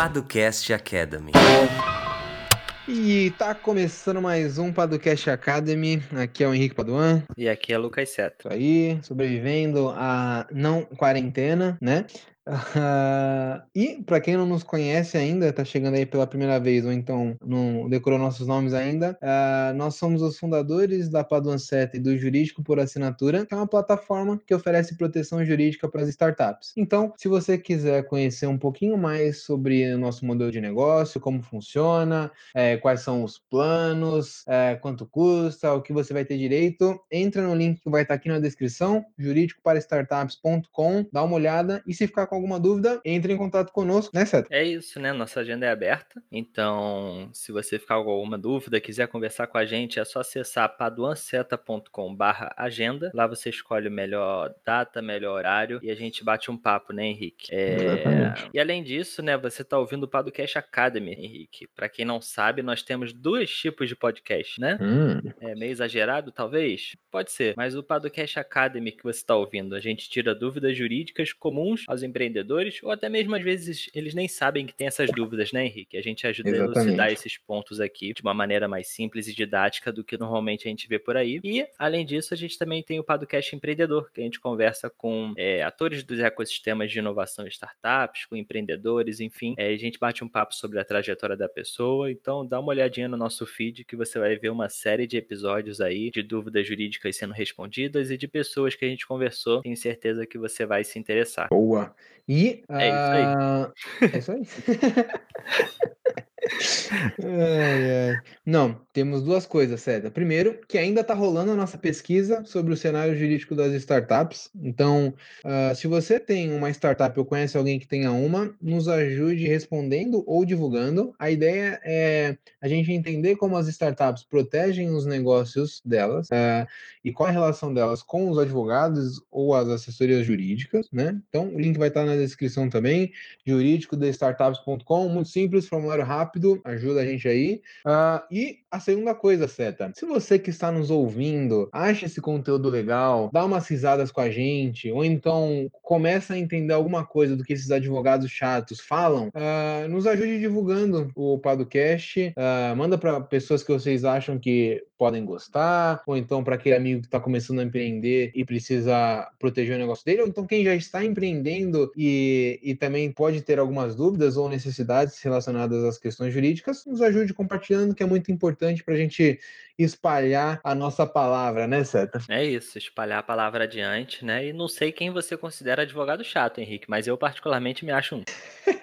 Paducast Academy. E tá começando mais um Paducast Academy. Aqui é o Henrique Paduan. E aqui é Lucas Seto. Aí, sobrevivendo à não quarentena, né? Uh, e para quem não nos conhece ainda, tá chegando aí pela primeira vez ou então não decorou nossos nomes ainda, uh, nós somos os fundadores da Paduan 7 e do Jurídico por Assinatura, que é uma plataforma que oferece proteção jurídica para as startups. Então, se você quiser conhecer um pouquinho mais sobre o nosso modelo de negócio, como funciona, é, quais são os planos, é, quanto custa, o que você vai ter direito, entra no link que vai estar aqui na descrição, jurídicoparastartups.com, dá uma olhada e se ficar com alguma dúvida, entre em contato conosco, né, Seth? É isso, né? Nossa agenda é aberta. Então, se você ficar com alguma dúvida, quiser conversar com a gente, é só acessar paduanceta.com/agenda. Lá você escolhe o melhor data, melhor horário e a gente bate um papo, né, Henrique? É... E além disso, né, você está ouvindo o Podcast Academy, Henrique. Para quem não sabe, nós temos dois tipos de podcast, né? Hum. É meio exagerado, talvez? Pode ser. Mas o Podcast Academy que você está ouvindo, a gente tira dúvidas jurídicas comuns aos empreendedores empreendedores, ou até mesmo às vezes eles nem sabem que tem essas dúvidas, né, Henrique? A gente ajuda Exatamente. a elucidar esses pontos aqui de uma maneira mais simples e didática do que normalmente a gente vê por aí. E, além disso, a gente também tem o Padocast Empreendedor, que a gente conversa com é, atores dos ecossistemas de inovação e startups, com empreendedores, enfim. É, a gente bate um papo sobre a trajetória da pessoa. Então, dá uma olhadinha no nosso feed que você vai ver uma série de episódios aí de dúvidas jurídicas sendo respondidas e de pessoas que a gente conversou. Tenho certeza que você vai se interessar. Boa. E. É isso aí. ah, É isso aí. Ai, ai. Não, temos duas coisas, César. Primeiro, que ainda está rolando a nossa pesquisa sobre o cenário jurídico das startups. Então, ah, se você tem uma startup ou conhece alguém que tenha uma, nos ajude respondendo ou divulgando. A ideia é a gente entender como as startups protegem os negócios delas ah, e qual a relação delas com os advogados ou as assessorias jurídicas, né? Então, o link vai estar na descrição também, jurídicodestartups.com, muito simples, formulário rápido, ajuda a gente aí. Ah, e a segunda coisa, Seta, se você que está nos ouvindo acha esse conteúdo legal, dá umas risadas com a gente, ou então começa a entender alguma coisa do que esses advogados chatos falam, ah, nos ajude divulgando o podcast, ah, manda para pessoas que vocês acham que podem gostar, ou então para aquele amigo que está começando a empreender e precisa proteger o negócio dele, ou então quem já está empreendendo e, e também pode ter algumas dúvidas ou necessidades relacionadas às questões jurídicas, nos ajude compartilhando, que é muito importante para a gente espalhar a nossa palavra, né, Seta? É isso, espalhar a palavra adiante, né? E não sei quem você considera advogado chato, Henrique, mas eu particularmente me acho um.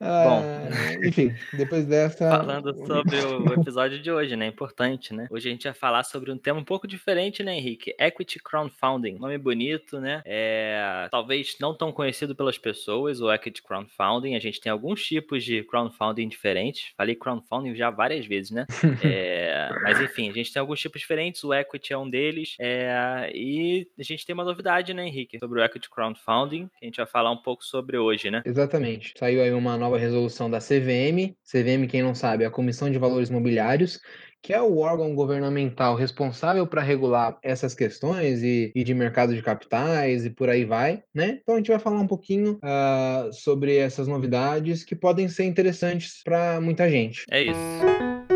Bom. Ah, enfim, depois dessa. Falando sobre o episódio de hoje, né? Importante, né? Hoje a gente vai falar sobre um tema um pouco diferente, né, Henrique? Equity Crowdfunding. Nome bonito, né? É, talvez não tão conhecido pelas pessoas, o Equity Crowdfunding. A gente tem alguns tipos de crowdfunding diferentes. Falei crowdfunding já várias vezes, né? É, mas enfim, a gente tem alguns tipos diferentes. O Equity é um deles. É, e a gente tem uma novidade, né, Henrique? Sobre o Equity Crowdfunding, que a gente vai falar um pouco sobre hoje, né? Exatamente. Saiu aí uma nova resolução da CVM. CVM, quem não sabe, é a Comissão de Valores Mobiliários, que é o órgão governamental responsável para regular essas questões e, e, de mercado de capitais e por aí vai, né? Então a gente vai falar um pouquinho uh, sobre essas novidades que podem ser interessantes para muita gente. É isso.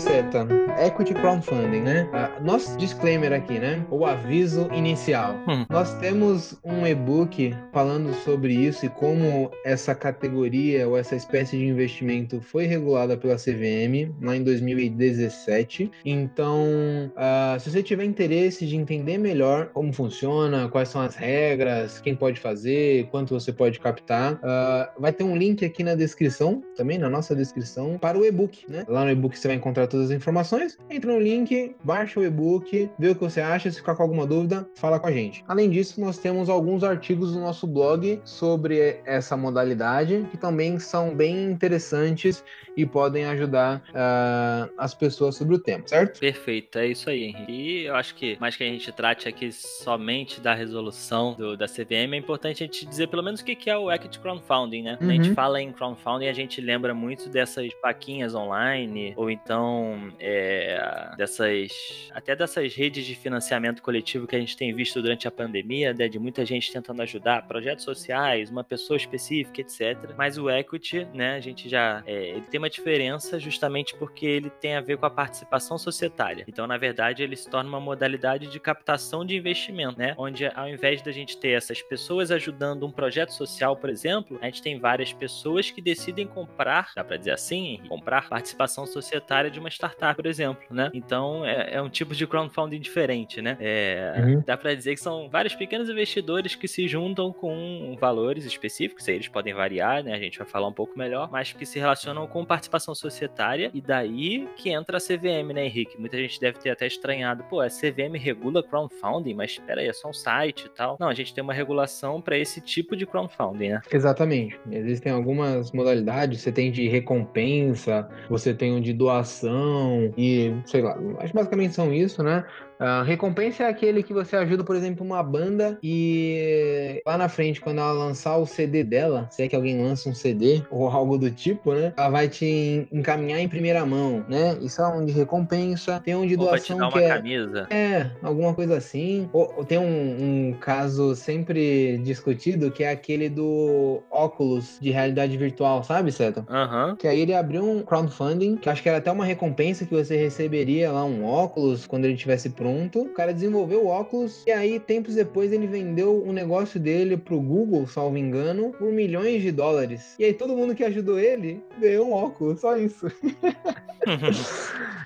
Seta, Equity Crowdfunding, né? Uh, nosso disclaimer aqui, né? O aviso inicial. Hum. Nós temos um e-book falando sobre isso e como essa categoria ou essa espécie de investimento foi regulada pela CVM lá em 2017. Então, uh, se você tiver interesse de entender melhor como funciona, quais são as regras, quem pode fazer, quanto você pode captar, uh, vai ter um link aqui na descrição, também na nossa descrição, para o e-book, né? Lá no e-book você vai encontrar todas as informações. Entra no link, baixa o e-book, vê o que você acha. Se ficar com alguma dúvida, fala com a gente. Além disso, nós temos alguns artigos no nosso blog sobre essa modalidade que também são bem interessantes e podem ajudar uh, as pessoas sobre o tema, certo? Perfeito, é isso aí, Henrique. E eu acho que, mais que a gente trate aqui somente da resolução do, da CVM, é importante a gente dizer pelo menos o que é o Equity Crowdfunding, né? Quando a gente Uhum. fala em crowdfunding, a gente lembra muito dessas vaquinhas online, ou então questão é, dessas. até dessas redes de financiamento coletivo que a gente tem visto durante a pandemia, né, de muita gente tentando ajudar projetos sociais, uma pessoa específica, etc. Mas o equity, né, a gente já. É, ele tem uma diferença justamente porque ele tem a ver com a participação societária. Então, na verdade, ele se torna uma modalidade de captação de investimento, né? Onde ao invés da gente ter essas pessoas ajudando um projeto social, por exemplo, a gente tem várias pessoas que decidem comprar, dá para dizer assim, comprar participação societária de uma startup, por exemplo, né? Então é, é um tipo de crowdfunding diferente, né? É, uhum. Dá para dizer que são vários pequenos investidores que se juntam com valores específicos, eles podem variar, né? A gente vai falar um pouco melhor, mas que se relacionam com participação societária e daí que entra a CVM, né, Henrique? Muita gente deve ter até estranhado, pô, a CVM regula crowdfunding, mas espera aí, é só um site e tal. Não, a gente tem uma regulação para esse tipo de crowdfunding, né? Exatamente. Existem algumas modalidades, você tem de recompensa, você tem um de doação e sei lá, mas basicamente são isso, né? Uh, recompensa é aquele que você ajuda, por exemplo, uma banda e lá na frente, quando ela lançar o CD dela, se é que alguém lança um CD ou algo do tipo, né? Ela vai te encaminhar em primeira mão, né? Isso é um de recompensa. Tem um de doação ou vai te dar uma é, camisa. É, alguma coisa assim. Ou, ou tem um, um, caso sempre discutido que é aquele do óculos de realidade virtual, sabe, Seto? Aham. Uhum. Que aí ele abriu um crowdfunding, que acho que era até uma recompensa que você receberia lá, um óculos, quando ele tivesse pronto O cara desenvolveu o óculos e aí, tempos depois, ele vendeu o negócio dele pro Google, salvo engano, por milhões de dólares. E aí, todo mundo que ajudou ele ganhou um óculos, só isso.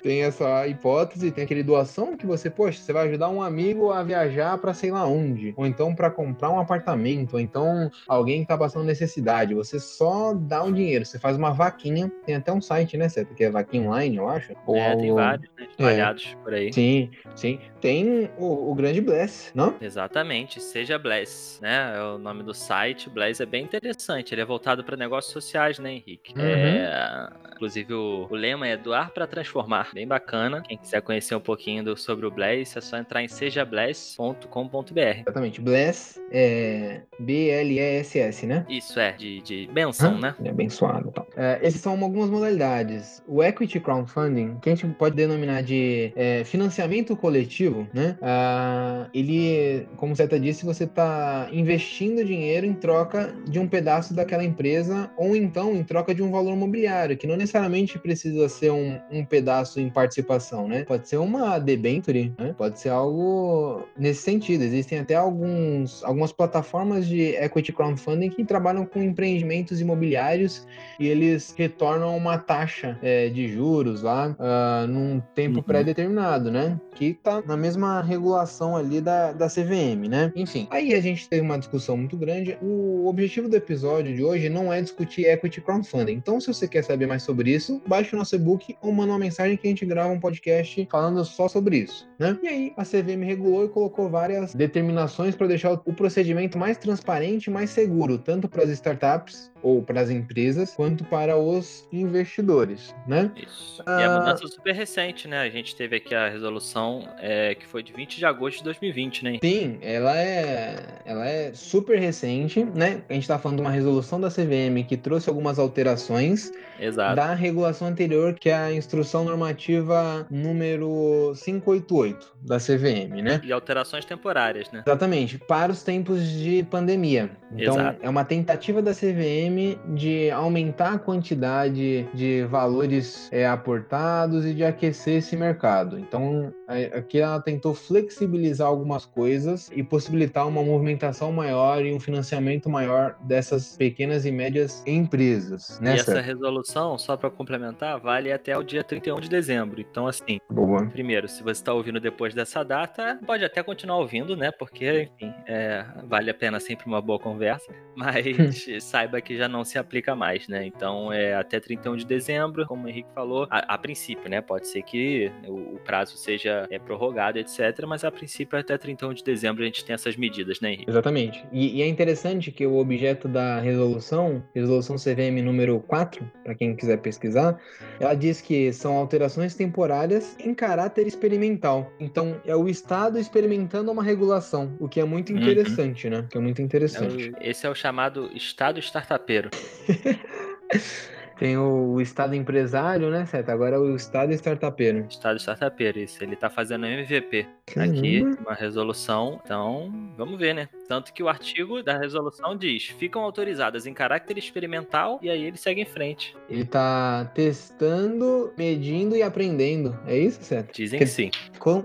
tem essa hipótese, tem aquele doação que você, poxa, você vai ajudar um amigo a viajar para sei lá onde, ou então para comprar um apartamento, ou então alguém que tá passando necessidade. Você só dá o um dinheiro, você faz uma vaquinha, tem até um site, né, certo? Que é vaquinha online, eu acho. Ou é, tem vários, né, espalhados é. por aí. Sim, sim. Tem o, o, grande Bless, não? Exatamente, seja Bless, né? É o nome do site. Bless é bem interessante. Ele é voltado para negócios sociais, né, Henrique? Uhum. É, inclusive o, o, lema é doar para transformar. Bem bacana. Quem quiser conhecer um pouquinho do, sobre o Bless, é só entrar em sejabless.com.br. Exatamente. Bless é B-L-E-S-S, né? Isso é, de, de benção, né? É abençoado. Então. É, esses são algumas modalidades. O Equity Crowdfunding, que a gente pode denominar de é, financiamento coletivo coletivo, né? Ah, ele, como o Zeta disse, você está investindo dinheiro em troca de um pedaço daquela empresa ou então em troca de um valor imobiliário, que não necessariamente precisa ser um, um pedaço em participação, né? Pode ser uma debenture, né? Pode ser algo nesse sentido. Existem até alguns, algumas plataformas de equity crowdfunding que trabalham com empreendimentos imobiliários e eles retornam uma taxa é, de juros lá uh, num tempo uhum. pré-determinado, né? Que tá na mesma regulação ali da, da CVM, né? Enfim, aí a gente teve uma discussão muito grande. O objetivo do episódio de hoje não é discutir equity crowdfunding. Então, se você quer saber mais sobre isso, baixe o nosso e-book ou manda uma mensagem que a gente grava um podcast falando só sobre isso, né? E aí a CVM regulou e colocou várias determinações para deixar o procedimento mais transparente e mais seguro, tanto para as startups ou para as empresas, quanto para os investidores, né? Isso. E a mudança ah, super recente, né? A gente teve aqui a resolução é, que foi de 20 de agosto de 2020, né? Sim, ela é, ela é super recente, né? A gente está falando de uma resolução da CVM que trouxe algumas alterações Exato. da regulação anterior, que é a instrução normativa número 588 da CVM, né? E alterações temporárias, né? Exatamente, para os tempos de pandemia. Então, Exato. é uma tentativa da CVM de aumentar a quantidade de valores é, aportados e de aquecer esse mercado. Então, aqui ela tentou flexibilizar algumas coisas e possibilitar uma movimentação maior e um financiamento maior dessas pequenas e médias empresas. Né, e essa resolução, só para complementar, vale até o dia 31 de dezembro. Então, assim, Boa. primeiro, se você está ouvindo depois dessa data, pode até continuar ouvindo, né? Porque, enfim, é, vale a pena sempre uma boa conversa. Mas saiba que já não se aplica mais, né? Então é até 31 de dezembro, como o Henrique falou, a, a princípio, né? Pode ser que o, o prazo seja é, prorrogado, etc. Mas a princípio até 31 de dezembro a gente tem essas medidas, né, Henrique? Exatamente. E, e é interessante que o objeto da resolução, resolução CVM número 4, para quem quiser pesquisar, ela diz que são alterações temporárias em caráter experimental. Então é o Estado experimentando uma regulação, o que é muito uhum. interessante, uhum. né? Que é muito interessante. É esse é o chamado Estado startup roteiro. Tem o, Estado empresário, né, certo? Agora é o Estado startupeiro. Estado startupeiro, isso. Ele tá fazendo MVP. Caramba. Aqui, uma resolução. Então, vamos ver, né? Tanto que o artigo da resolução diz: ficam autorizadas em caráter experimental e aí ele segue em frente. Ele tá testando, medindo e aprendendo. É isso, certo? Dizem que sim.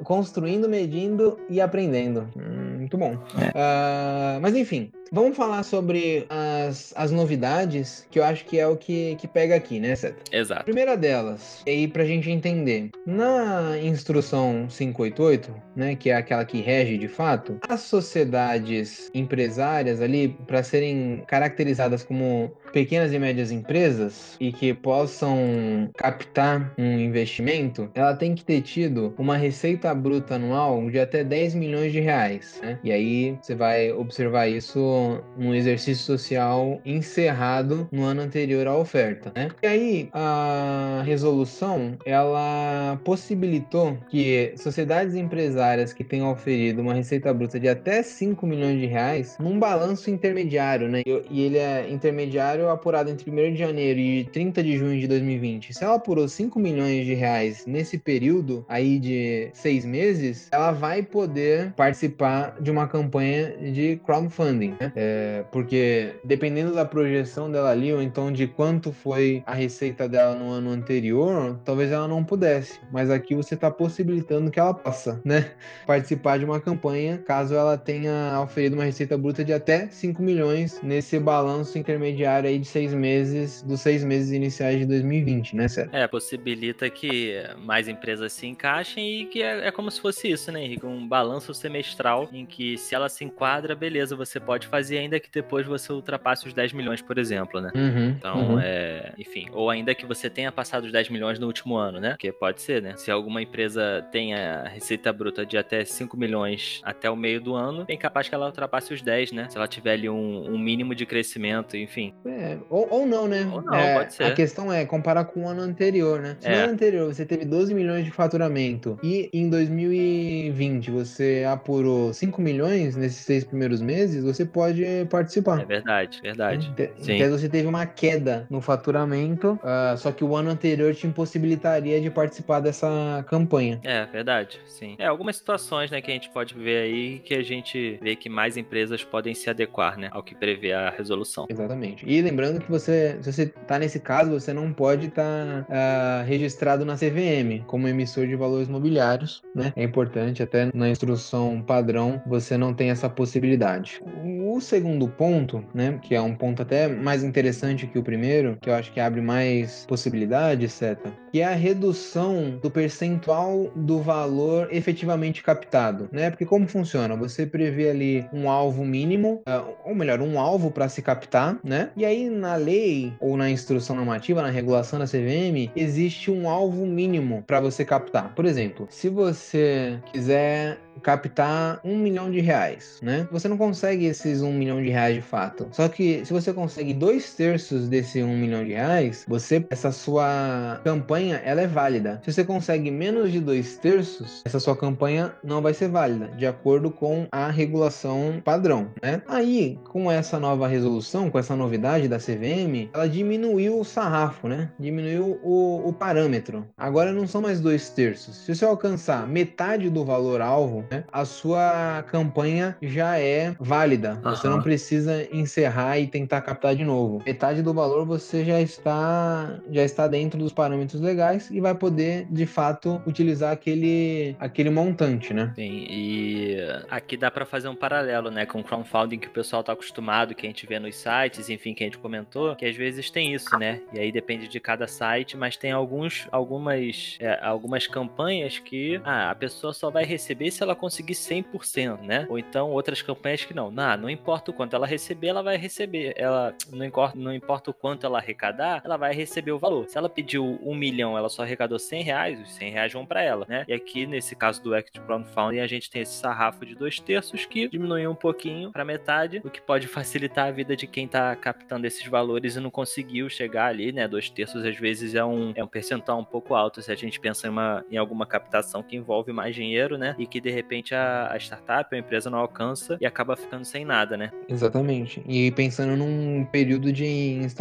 construindo, medindo e aprendendo. Hum, muito bom. É. Uh, mas enfim, Vamos falar sobre as, as novidades, que eu acho que é o que, que pega aqui, né, Seta? Exato. primeira delas, e aí pra gente entender, na instrução 588, né, que é aquela que rege de fato, as sociedades empresárias ali, para serem caracterizadas como pequenas e médias empresas e que possam captar um investimento, ela tem que ter tido uma receita bruta anual de até 10 milhões de reais, né? E aí você vai observar isso num exercício social encerrado no ano anterior à oferta, né? E aí a resolução ela possibilitou que sociedades empresárias que tenham oferido uma receita bruta de até 5 milhões de reais num balanço intermediário, né? E ele é intermediário apurado entre 1 de janeiro e 30 de junho de 2020, se ela apurou 5 milhões de reais nesse período aí de seis meses, ela vai poder participar de uma campanha de crowdfunding, né? É, porque dependendo da projeção dela ali, ou então de quanto foi a receita dela no ano anterior, talvez ela não pudesse. Mas aqui você está possibilitando que ela possa, né? Participar de uma campanha caso ela tenha oferido uma receita bruta de até 5 milhões nesse balanço intermediário aí de seis meses, dos seis meses iniciais de 2020, né, Sérgio? É, possibilita que mais empresas se encaixem e que é, é, como se fosse isso, né, Henrique? Um balanço semestral em que se ela se enquadra, beleza, você pode fazer ainda que depois você ultrapasse os 10 milhões, por exemplo, né? Uhum, então, uhum. é, enfim, ou ainda que você tenha passado os 10 milhões no último ano, né? Porque pode ser, né? Se alguma empresa tenha receita bruta de até 5 milhões até o meio do ano, bem capaz que ela ultrapasse os 10, né? Se ela tiver ali um, um mínimo de crescimento, enfim. É, é, ou, ou não, né? Ou não, é, pode ser. A questão é comparar com o ano anterior, né? Se é. no ano anterior você teve 12 milhões de faturamento e em 2020 você apurou 5 milhões nesses seis primeiros meses, você pode participar. É verdade, verdade. Então você teve uma queda no faturamento, uh, só que o ano anterior te impossibilitaria de participar dessa campanha. É, verdade, sim. É, algumas situações, né, que a gente pode ver aí que a gente vê que mais empresas podem se adequar, né, ao que prevê a resolução. Exatamente. E lembrando que você, se você está nesse caso, você não pode estar tá, uh, registrado na CVM como emissor de valores mobiliários, né? É importante, até na instrução padrão, você não tem essa possibilidade. O segundo ponto, né, que é um ponto até mais interessante que o primeiro, que eu acho que abre mais possibilidades, seta, que é a redução do percentual do valor efetivamente captado, né? Porque como funciona? Você prevê ali um alvo mínimo, uh, ou melhor, um alvo para se captar, né? E aí na lei ou na instrução normativa, na regulação da CVM, existe um alvo mínimo para você captar. Por exemplo, se você quiser captar um milhão de reais, né? Você não consegue esses um milhão de reais de fato. Só que se você consegue dois terços desse um milhão de reais, você essa sua campanha ela é válida. Se você consegue menos de dois terços, essa sua campanha não vai ser válida, de acordo com a regulação padrão, né? Aí, com essa nova resolução, com essa novidade da CVM, ela diminuiu o sarrafo, né? Diminuiu o, o parâmetro. Agora não são mais dois terços. Se você alcançar metade do valor alvo, né, a sua campanha já é válida. Uhum. Você não precisa encerrar e tentar captar de novo. Metade do valor você já está já está dentro dos parâmetros legais e vai poder de fato utilizar aquele aquele montante, né? Sim, e aqui dá para fazer um paralelo, né, com o crowdfunding que o pessoal está acostumado, que a gente vê nos sites, enfim, que a gente comentou, que às vezes tem isso, né? E aí depende de cada site, mas tem alguns algumas é, algumas campanhas que ah, a pessoa só vai receber se ela conseguir 100%, né? Ou então outras campanhas que não. Não, não importa o quanto ela receber, ela vai receber. Ela não importa, não importa o quanto ela arrecadar, ela vai receber o valor. Se ela pediu um milhão, ela só arrecadou 100 reais, os 100 reais vão para ela, né? E aqui, nesse caso do Act Crowdfunding, a gente tem esse sarrafo de dois terços que diminui um pouquinho para metade, o que pode facilitar a vida de quem tá captando esses valores e não conseguiu chegar ali, né? Dois terços às vezes é um, é um percentual um pouco alto se a gente pensa em, uma, em alguma captação que envolve mais dinheiro, né? E que de repente a, a startup, a empresa não alcança e acaba ficando sem nada, né? Exatamente. E pensando num período de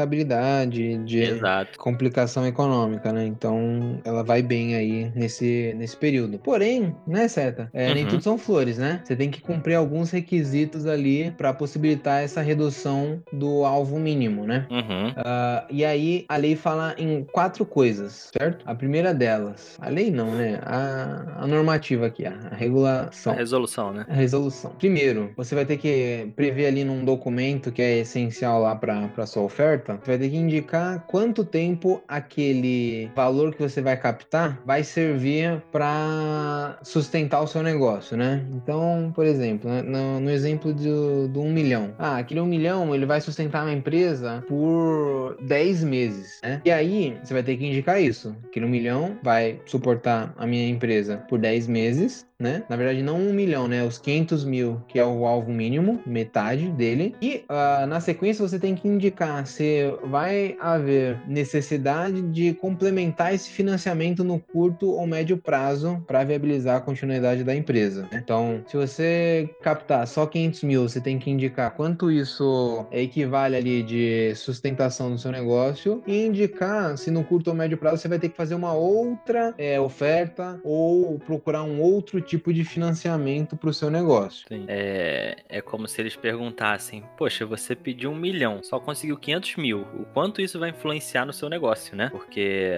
instabilidade, de Exato. complicação econômica, né? Então ela vai bem aí nesse, nesse período. Porém, né, Seta? É, Nem Uhum. tudo são flores, né? Você tem que cumprir alguns requisitos ali para possibilitar essa redução do alvo mínimo, né? Uhum. Ah, e aí a lei fala em quatro coisas, certo? A primeira delas, a lei não, né? A, a normativa aqui, a, A regulação. resolução, né? A resolução. Primeiro, você vai ter que prever ali num documento que é essencial lá para sua oferta. Você vai ter que indicar quanto tempo aquele valor que você vai captar vai servir para sustentar o seu negócio, né? Então, por exemplo, né, no, no exemplo do, do 1 milhão. Ah, aquele 1 milhão ele vai sustentar uma empresa por 10 meses, né? E aí você vai ter que indicar isso. Aquele 1 milhão vai suportar a minha empresa por 10 meses né? Na verdade, não um milhão, né? Os 500 mil, que é o alvo mínimo, metade dele. E uh, na sequência você tem que indicar se vai haver necessidade de complementar esse financiamento no curto ou médio prazo para viabilizar a continuidade da empresa. né? Então, se você captar só 500 mil, você tem que indicar quanto isso equivale ali de sustentação do seu negócio e indicar se no curto ou médio prazo você vai ter que fazer uma outra é, oferta ou procurar um outro tipo de financiamento para o seu negócio. É, é como se eles perguntassem: Poxa, você pediu um milhão, só conseguiu 500 mil. O quanto isso vai influenciar no seu negócio, né? Porque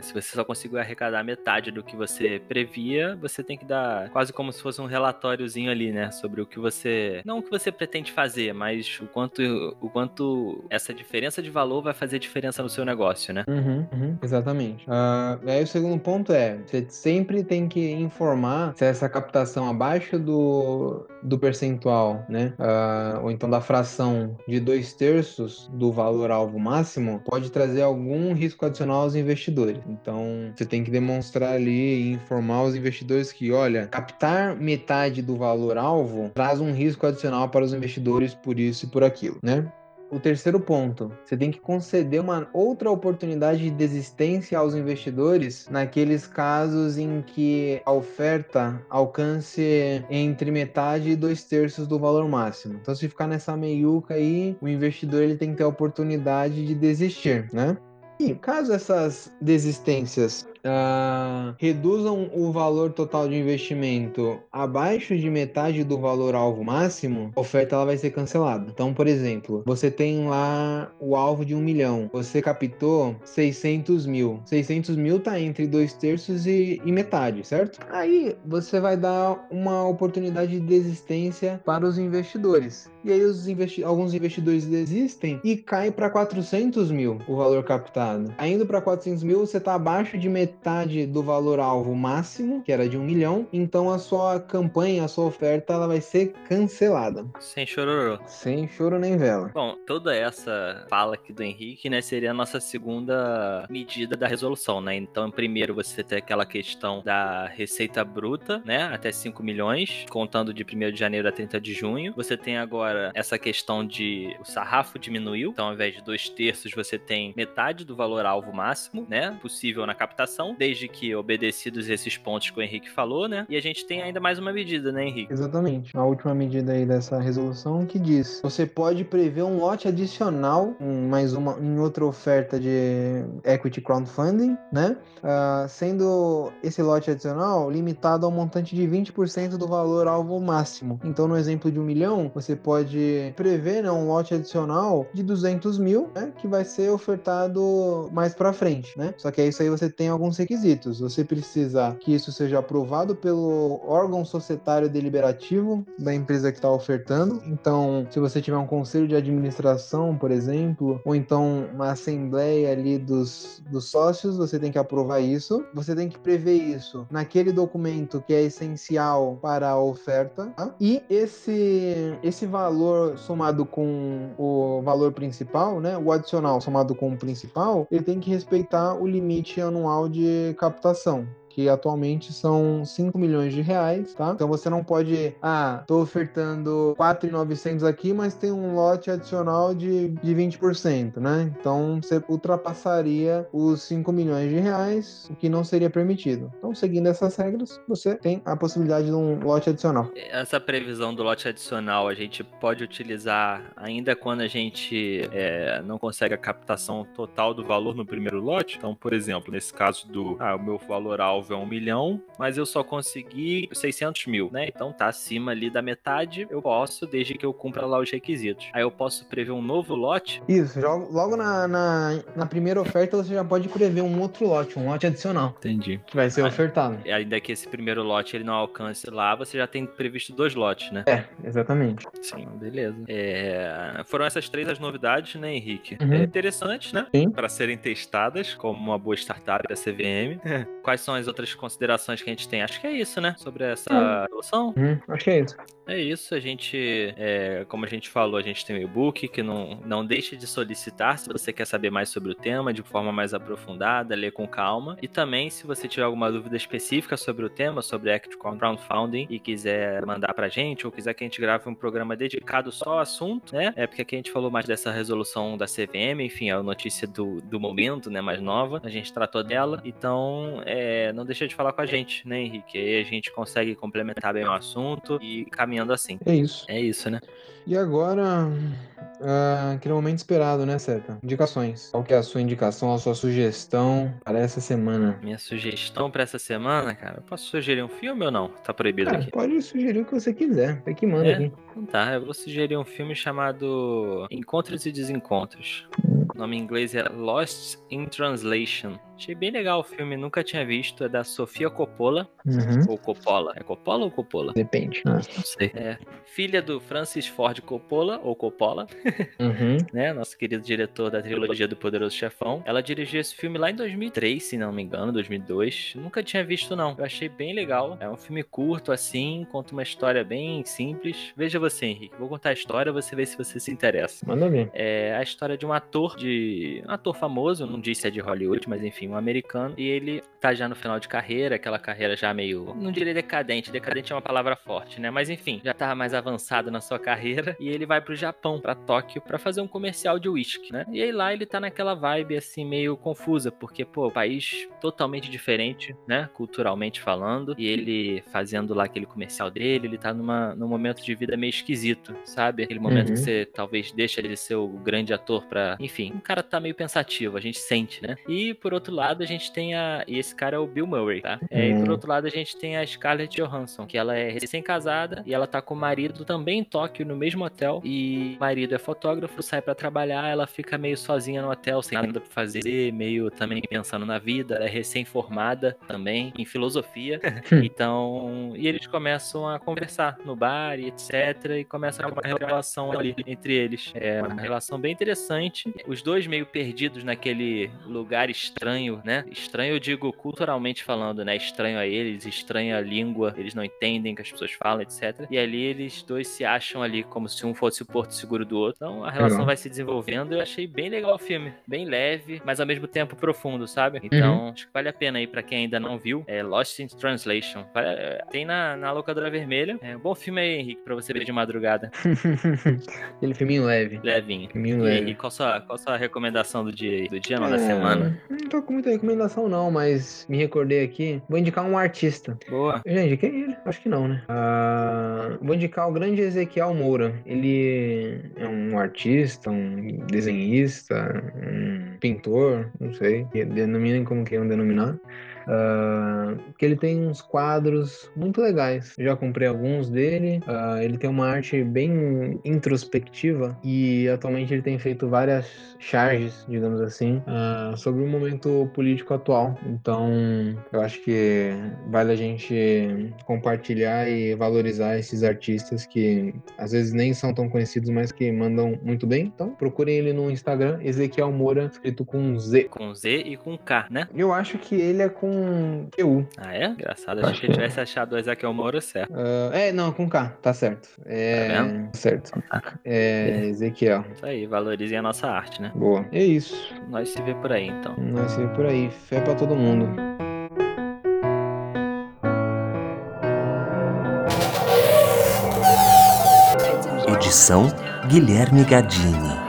se você só conseguiu arrecadar metade do que você previa, você tem que dar quase como se fosse um relatóriozinho ali, né? Sobre o que você. Não o que você pretende fazer, mas o quanto, o quanto essa diferença de valor vai fazer diferença no seu negócio, né? Uhum, uhum, exatamente. Uh, aí o segundo ponto é: você sempre tem que informar se essa captação abaixo do, do percentual, né? Uh, ou então da fração de dois terços do valor alvo máximo, pode trazer algum risco adicional aos investidores. Então, você tem que demonstrar ali e informar os investidores que, olha, captar metade do valor alvo traz um risco adicional para os investidores por isso e por aquilo, né? O terceiro ponto, você tem que conceder uma outra oportunidade de desistência aos investidores naqueles casos em que a oferta alcance entre metade e dois terços do valor máximo. Então, se ficar nessa meiuca aí, o investidor ele tem que ter a oportunidade de desistir, né? E caso essas desistências uh, reduzam o valor total de investimento abaixo de metade do valor alvo máximo, a oferta ela vai ser cancelada. Então, por exemplo, você tem lá o alvo de um milhão, você captou 600 mil. 600 mil tá entre dois terços e, e metade, certo? Aí você vai dar uma oportunidade de desistência para os investidores. E aí investi alguns investidores desistem e cai para 400 mil o valor captado. Indo para 400 mil, você está abaixo de metade do valor alvo máximo, que era de um milhão. Então a sua campanha, a sua oferta, ela vai ser cancelada. Sem chororô. Sem choro nem vela. Bom, toda essa fala aqui do Henrique, né, seria a nossa segunda medida da resolução, né? Então, primeiro você tem aquela questão da receita bruta, né, até 5 milhões, contando de 1 de janeiro a 30 de junho. Você tem agora essa questão de o sarrafo diminuiu, então ao invés de dois terços você tem metade do valor alvo máximo, né, possível na captação, desde que obedecidos esses pontos que o Henrique falou, né? E a gente tem ainda mais uma medida, né, Henrique? Exatamente. A última medida aí dessa resolução que diz: você pode prever um lote adicional, mais uma em outra oferta de equity crowdfunding, né? Uh, sendo esse lote adicional limitado ao montante de 20% do valor alvo máximo. Então, no exemplo de um milhão, você pode prever né, um lote adicional de 200 mil, né, que vai ser ofertado mais para frente, né? Só que é isso aí você tem alguns requisitos. Você precisa que isso seja aprovado pelo órgão societário deliberativo da empresa que está ofertando. Então, se você tiver um conselho de administração, por exemplo, ou então uma assembleia ali dos, dos sócios, você tem que aprovar isso. Você tem que prever isso naquele documento que é essencial para a oferta. Tá? E esse, esse valor somado com o valor principal, né? O adicional somado com o principal, ele tem que respeitar o limite anual de captação que atualmente são 5 milhões de reais, tá? Então você não pode, ah, tô ofertando 4,900 aqui, mas tem um lote adicional de, de 20%, né? Então você ultrapassaria os 5 milhões de reais, o que não seria permitido. Então, seguindo essas regras, você tem a possibilidade de um lote adicional. Essa previsão do lote adicional a gente pode utilizar ainda quando a gente é, não consegue a captação total do valor no primeiro lote. Então, por exemplo, nesse caso do ah, o meu valor alvo é um milhão, mas eu só consegui 600 mil, né? Então tá acima ali da metade, eu posso, desde que eu cumpra lá os requisitos. Aí eu posso prever um novo lote? Isso, logo na, na, na primeira oferta você já pode prever um outro lote, um lote adicional. Entendi. Que vai ser aí, ofertado. E ainda que esse primeiro lote ele não alcance lá, você já tem previsto dois lotes, né? É, exatamente. Sim, beleza. É... Foram essas três as novidades, né, Henrique? Uhum. É interessante, né? Sim. Para serem testadas como uma boa startup da CVM. Quais são as outras considerações que a gente tem? Acho que é isso, né? Sobre essa solução. Uhum. Acho que é isso. É isso, a gente, é, como a gente falou, a gente tem o e-book que não, não deixe de solicitar se você quer saber mais sobre o tema de forma mais aprofundada, ler com calma. E também, se você tiver alguma dúvida específica sobre o tema, sobre Equity Crowdfunding e quiser mandar pra gente, ou quiser que a gente grave um programa dedicado só ao assunto, né? É porque aqui a gente falou mais dessa resolução da CVM, enfim, é a notícia do, do momento, né? Mais nova, a gente tratou dela. Então, é, não deixa de falar com a gente, né, Henrique? Aí a gente consegue complementar bem o assunto e caminhando assim. É isso. É isso, né? E agora, uh, aquele momento esperado, né, Seta? Indicações. Qual que é a sua indicação, a sua sugestão para essa semana? Minha sugestão para essa semana, cara, eu posso sugerir um filme ou não? Tá proibido cara, aqui. Pode sugerir o que você quiser. É que manda é? aqui. Então tá, eu vou sugerir um filme chamado Encontros e Desencontros. O nome em inglês é Lost in Translation. Achei bem legal o filme, nunca tinha visto. É da Sofia Coppola. Uhum. Ou Coppola. É Coppola ou Coppola? Depende. Ah. Não sei. É. Filha do Francis Ford Coppola, ou Coppola. Uhum. né? Nosso querido diretor da trilogia do Poderoso Chefão. Ela dirigiu esse filme lá em 2003, se não me engano, 2002. Nunca tinha visto, não. Eu achei bem legal. É um filme curto, assim, conta uma história bem simples. Veja você, Henrique. Vou contar a história, você vê se você se interessa. Manda ver. É a história de um ator de. Um ator famoso, não disse se é de Hollywood, mas enfim um americano, e ele tá já no final de carreira, aquela carreira já meio, não diria decadente, decadente é uma palavra forte, né? Mas enfim, já tá mais avançado na sua carreira, e ele vai pro Japão, para Tóquio, para fazer um comercial de uísque, né? E aí lá ele tá naquela vibe assim meio confusa, porque pô, país totalmente diferente, né, culturalmente falando, e ele fazendo lá aquele comercial dele, ele tá numa num momento de vida meio esquisito, sabe? Aquele momento uhum. que você talvez deixa ele ser o grande ator para, enfim, um cara tá meio pensativo, a gente sente, né? E por outro lado, a gente tem a. E esse cara é o Bill Murray, tá? É, E por outro lado, a gente tem a Scarlett Johansson, que ela é recém-casada e ela tá com o marido também em Tóquio, no mesmo hotel. E o marido é fotógrafo, sai para trabalhar, ela fica meio sozinha no hotel, sem nada pra fazer, meio também pensando na vida. Ela é recém-formada também em filosofia. então. E eles começam a conversar no bar e etc. E começa a uma relação ali entre eles. É uma relação bem interessante. Os dois meio perdidos naquele lugar estranho né? Estranho eu digo culturalmente falando, né? Estranho a eles, estranho a língua, eles não entendem o que as pessoas falam, etc. E ali eles dois se acham ali como se um fosse o porto seguro do outro. Então a relação vai se desenvolvendo. Eu achei bem legal o filme, bem leve, mas ao mesmo tempo profundo, sabe? Então uhum. acho que vale a pena aí para quem ainda não viu. É Lost in Translation. Tem na, na locadora vermelha. É um bom filme aí, Henrique, pra você ver de madrugada. Aquele filminho leve. Levinho. Filminho e, leve. Henrique, qual sua, qual sua recomendação do dia, do dia não, é, da semana? Não tô com muita recomendação não, mas me recordei aqui. Vou indicar um artista. Boa. Gente, quem é ele? Acho que não, né? Uh, vou indicar o grande Ezequiel Moura. Ele é um artista, um desenhista, um pintor, não sei. Denominem como queiram denominar. Uh, que ele tem uns quadros muito legais. Já comprei alguns dele. Uh, ele tem uma arte bem introspectiva e atualmente ele tem feito várias charges, digamos assim, uh, sobre o momento político atual. Então, eu acho que vale a gente compartilhar e valorizar esses artistas que às vezes nem são tão conhecidos, mas que mandam muito bem. Então, procurem ele no Instagram, Ezequiel Moura, escrito com Z. Com Z e com K, né? Eu acho que ele é com com EU. Ah, é? Engraçado. Acho Achei que, que tivesse é. achado o Ezequiel Moura certo. Uh, é, não, com K, tá certo. É, tá? Certo. É, é, Ezequiel. Isso aí, valorizem a nossa arte, né? Boa. É isso. Nós se vê por aí, então. Nós se vê por aí. Fé pra todo mundo. Edição Guilherme Gadini.